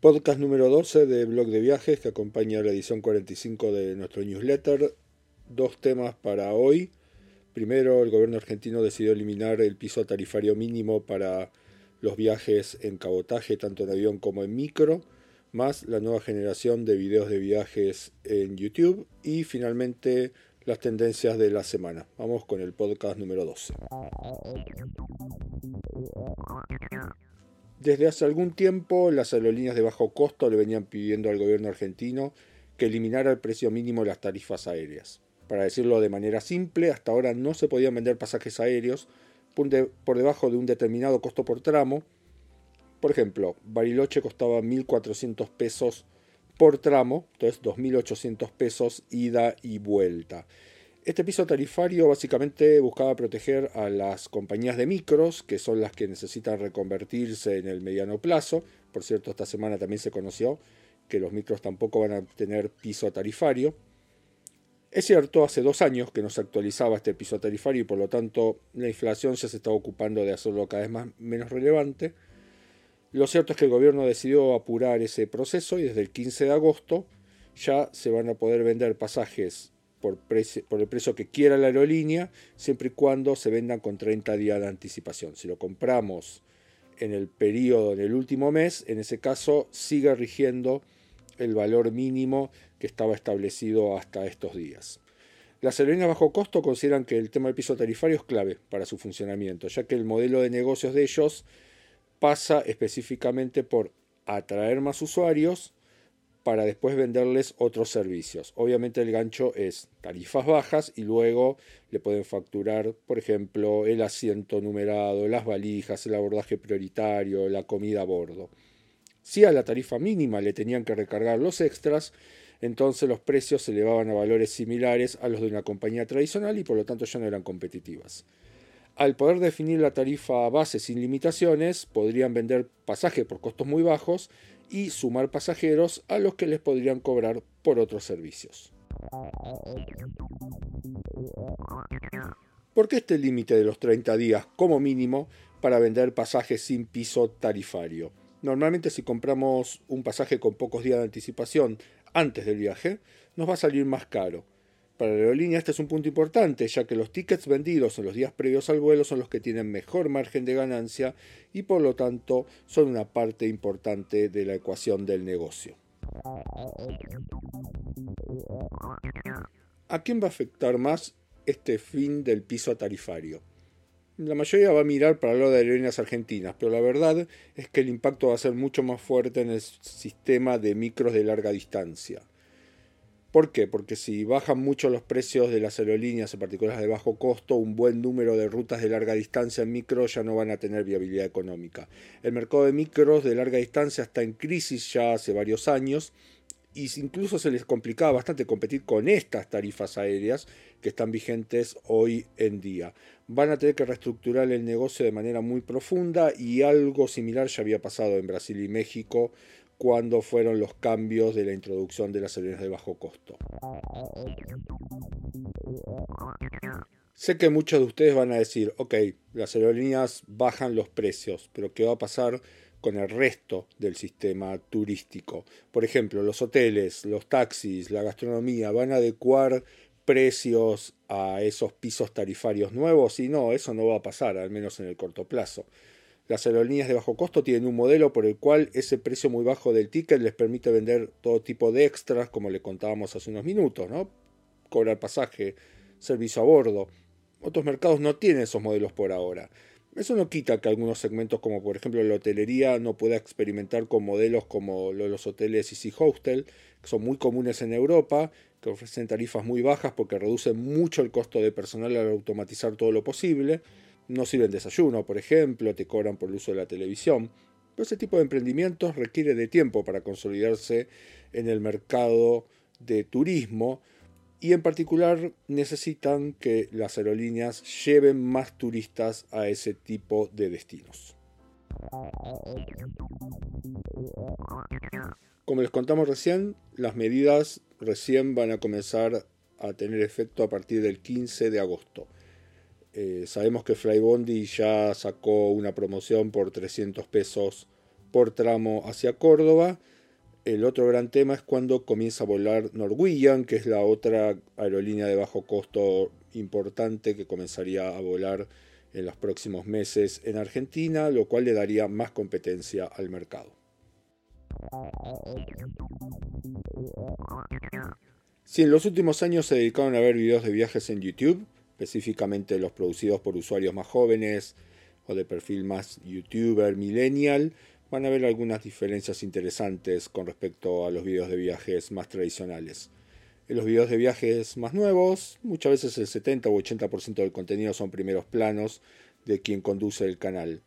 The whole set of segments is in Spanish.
Podcast número 12 de Blog de Viajes que acompaña la edición 45 de nuestro newsletter. Dos temas para hoy. Primero, el gobierno argentino decidió eliminar el piso tarifario mínimo para los viajes en cabotaje, tanto en avión como en micro, más la nueva generación de videos de viajes en YouTube y finalmente las tendencias de la semana. Vamos con el podcast número 12. Desde hace algún tiempo las aerolíneas de bajo costo le venían pidiendo al gobierno argentino que eliminara el precio mínimo de las tarifas aéreas. Para decirlo de manera simple, hasta ahora no se podían vender pasajes aéreos por debajo de un determinado costo por tramo. Por ejemplo, Bariloche costaba 1.400 pesos por tramo, entonces 2.800 pesos ida y vuelta. Este piso tarifario básicamente buscaba proteger a las compañías de micros, que son las que necesitan reconvertirse en el mediano plazo. Por cierto, esta semana también se conoció que los micros tampoco van a tener piso tarifario. Es cierto, hace dos años que no se actualizaba este piso tarifario y por lo tanto la inflación ya se está ocupando de hacerlo cada vez más, menos relevante. Lo cierto es que el gobierno decidió apurar ese proceso y desde el 15 de agosto ya se van a poder vender pasajes por, el precio que quiera la aerolínea, siempre y cuando se vendan con 30 días de anticipación. Si lo compramos en el periodo, en el último mes, en ese caso sigue rigiendo el valor mínimo que estaba establecido hasta estos días. Las aerolíneas bajo costo consideran que el tema del piso tarifario es clave para su funcionamiento, ya que el modelo de negocios de ellos pasa específicamente por atraer más usuarios para después venderles otros servicios. Obviamente el gancho es tarifas bajas y luego le pueden facturar, por ejemplo, el asiento numerado, las valijas, el abordaje prioritario, la comida a bordo. Si a la tarifa mínima le tenían que recargar los extras, entonces los precios se elevaban a valores similares a los de una compañía tradicional y por lo tanto ya no eran competitivas. Al poder definir la tarifa base sin limitaciones, podrían vender pasaje por costos muy bajos y sumar pasajeros a los que les podrían cobrar por otros servicios. ¿Por qué este límite de los 30 días como mínimo para vender pasajes sin piso tarifario? Normalmente si compramos un pasaje con pocos días de anticipación antes del viaje, nos va a salir más caro. Para la aerolínea este es un punto importante, ya que los tickets vendidos en los días previos al vuelo son los que tienen mejor margen de ganancia y por lo tanto son una parte importante de la ecuación del negocio. ¿A quién va a afectar más este fin del piso tarifario? La mayoría va a mirar para lo de aerolíneas argentinas, pero la verdad es que el impacto va a ser mucho más fuerte en el sistema de micros de larga distancia. ¿Por qué? Porque si bajan mucho los precios de las aerolíneas, en particular de bajo costo, un buen número de rutas de larga distancia en micro ya no van a tener viabilidad económica. El mercado de micros de larga distancia está en crisis ya hace varios años y incluso se les complicaba bastante competir con estas tarifas aéreas que están vigentes hoy en día. Van a tener que reestructurar el negocio de manera muy profunda y algo similar ya había pasado en Brasil y México cuando fueron los cambios de la introducción de las aerolíneas de bajo costo. Sé que muchos de ustedes van a decir, ok, las aerolíneas bajan los precios, pero ¿qué va a pasar con el resto del sistema turístico. Por ejemplo, los hoteles, los taxis, la gastronomía, ¿van a adecuar precios a esos pisos tarifarios nuevos? Y no, eso no va a pasar, al menos en el corto plazo. Las aerolíneas de bajo costo tienen un modelo por el cual ese precio muy bajo del ticket les permite vender todo tipo de extras, como le contábamos hace unos minutos, ¿no? Cobrar pasaje, servicio a bordo. Otros mercados no tienen esos modelos por ahora. Eso no quita que algunos segmentos, como por ejemplo la hotelería, no pueda experimentar con modelos como los hoteles Easy Hostel, que son muy comunes en Europa, que ofrecen tarifas muy bajas porque reducen mucho el costo de personal al automatizar todo lo posible. No sirven desayuno, por ejemplo, te cobran por el uso de la televisión. Pero ese tipo de emprendimientos requiere de tiempo para consolidarse en el mercado de turismo y en particular necesitan que las aerolíneas lleven más turistas a ese tipo de destinos. Como les contamos recién, las medidas recién van a comenzar a tener efecto a partir del 15 de agosto. Eh, sabemos que Flybondi ya sacó una promoción por 300 pesos por tramo hacia Córdoba. El otro gran tema es cuando comienza a volar Norwegian, que es la otra aerolínea de bajo costo importante que comenzaría a volar en los próximos meses en Argentina, lo cual le daría más competencia al mercado. Si en los últimos años se dedicaron a ver videos de viajes en YouTube, específicamente los producidos por usuarios más jóvenes o de perfil más youtuber millennial, van a ver algunas diferencias interesantes con respecto a los videos de viajes más tradicionales. En los videos de viajes más nuevos, muchas veces el 70 o 80% del contenido son primeros planos de quien conduce el canal,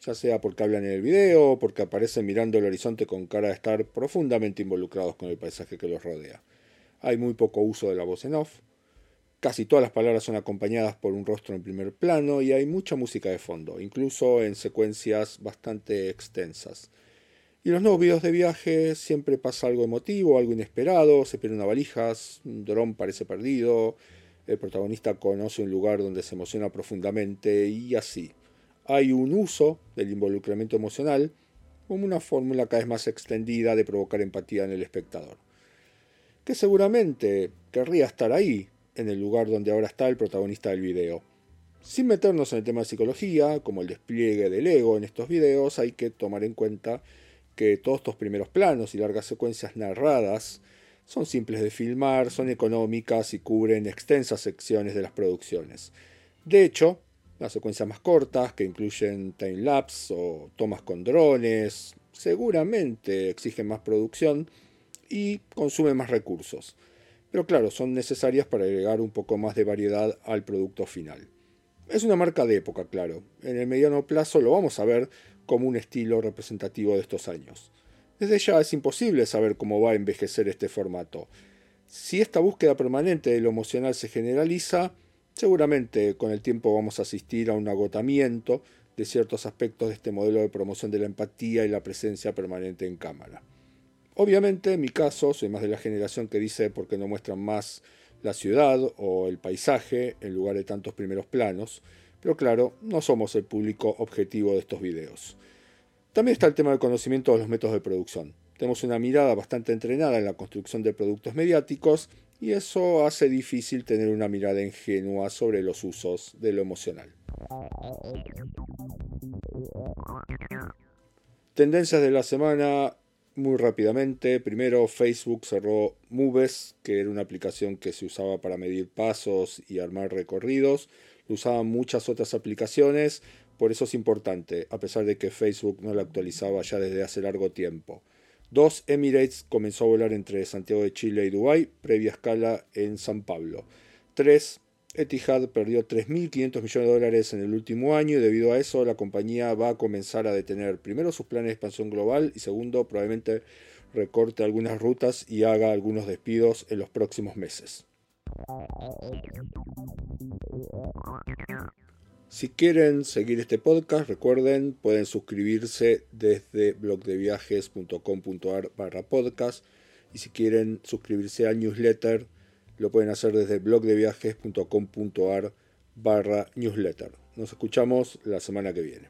ya sea porque hablan en el video porque aparecen mirando el horizonte con cara de estar profundamente involucrados con el paisaje que los rodea. Hay muy poco uso de la voz en off, Casi todas las palabras son acompañadas por un rostro en primer plano y hay mucha música de fondo, incluso en secuencias bastante extensas. Y en los nuevos videos de viaje siempre pasa algo emotivo, algo inesperado, se pierde una valija, un dron parece perdido, el protagonista conoce un lugar donde se emociona profundamente y así. Hay un uso del involucramiento emocional como una fórmula cada vez más extendida de provocar empatía en el espectador, que seguramente querría estar ahí, en el lugar donde ahora está el protagonista del video. Sin meternos en el tema de psicología, como el despliegue del ego en estos videos, hay que tomar en cuenta que todos estos primeros planos y largas secuencias narradas son simples de filmar, son económicas y cubren extensas secciones de las producciones. De hecho, las secuencias más cortas, que incluyen time-lapse o tomas con drones, seguramente exigen más producción y consumen más recursos pero claro, son necesarias para agregar un poco más de variedad al producto final. Es una marca de época, claro. En el mediano plazo lo vamos a ver como un estilo representativo de estos años. Desde ya es imposible saber cómo va a envejecer este formato. Si esta búsqueda permanente de lo emocional se generaliza, seguramente con el tiempo vamos a asistir a un agotamiento de ciertos aspectos de este modelo de promoción de la empatía y la presencia permanente en cámara. Obviamente, en mi caso, soy más de la generación que dice porque no muestran más la ciudad o el paisaje en lugar de tantos primeros planos, pero claro, no somos el público objetivo de estos videos. También está el tema del conocimiento de los métodos de producción. Tenemos una mirada bastante entrenada en la construcción de productos mediáticos y eso hace difícil tener una mirada ingenua sobre los usos de lo emocional. Tendencias de la semana muy rápidamente. Primero, Facebook cerró Moves, que era una aplicación que se usaba para medir pasos y armar recorridos. Lo usaban muchas otras aplicaciones, por eso es importante, a pesar de que Facebook no la actualizaba ya desde hace largo tiempo. Dos, Emirates comenzó a volar entre Santiago de Chile y Dubái, previa escala en San Pablo. Tres, Etihad perdió 3.500 millones de dólares en el último año y debido a eso la compañía va a comenzar a detener primero sus planes de expansión global y segundo probablemente recorte algunas rutas y haga algunos despidos en los próximos meses. Si quieren seguir este podcast, recuerden, pueden suscribirse desde blogdeviajes.com.ar barra podcast y si quieren suscribirse al newsletter, lo pueden hacer desde blogdeviajes.com.ar barra newsletter. Nos escuchamos la semana que viene.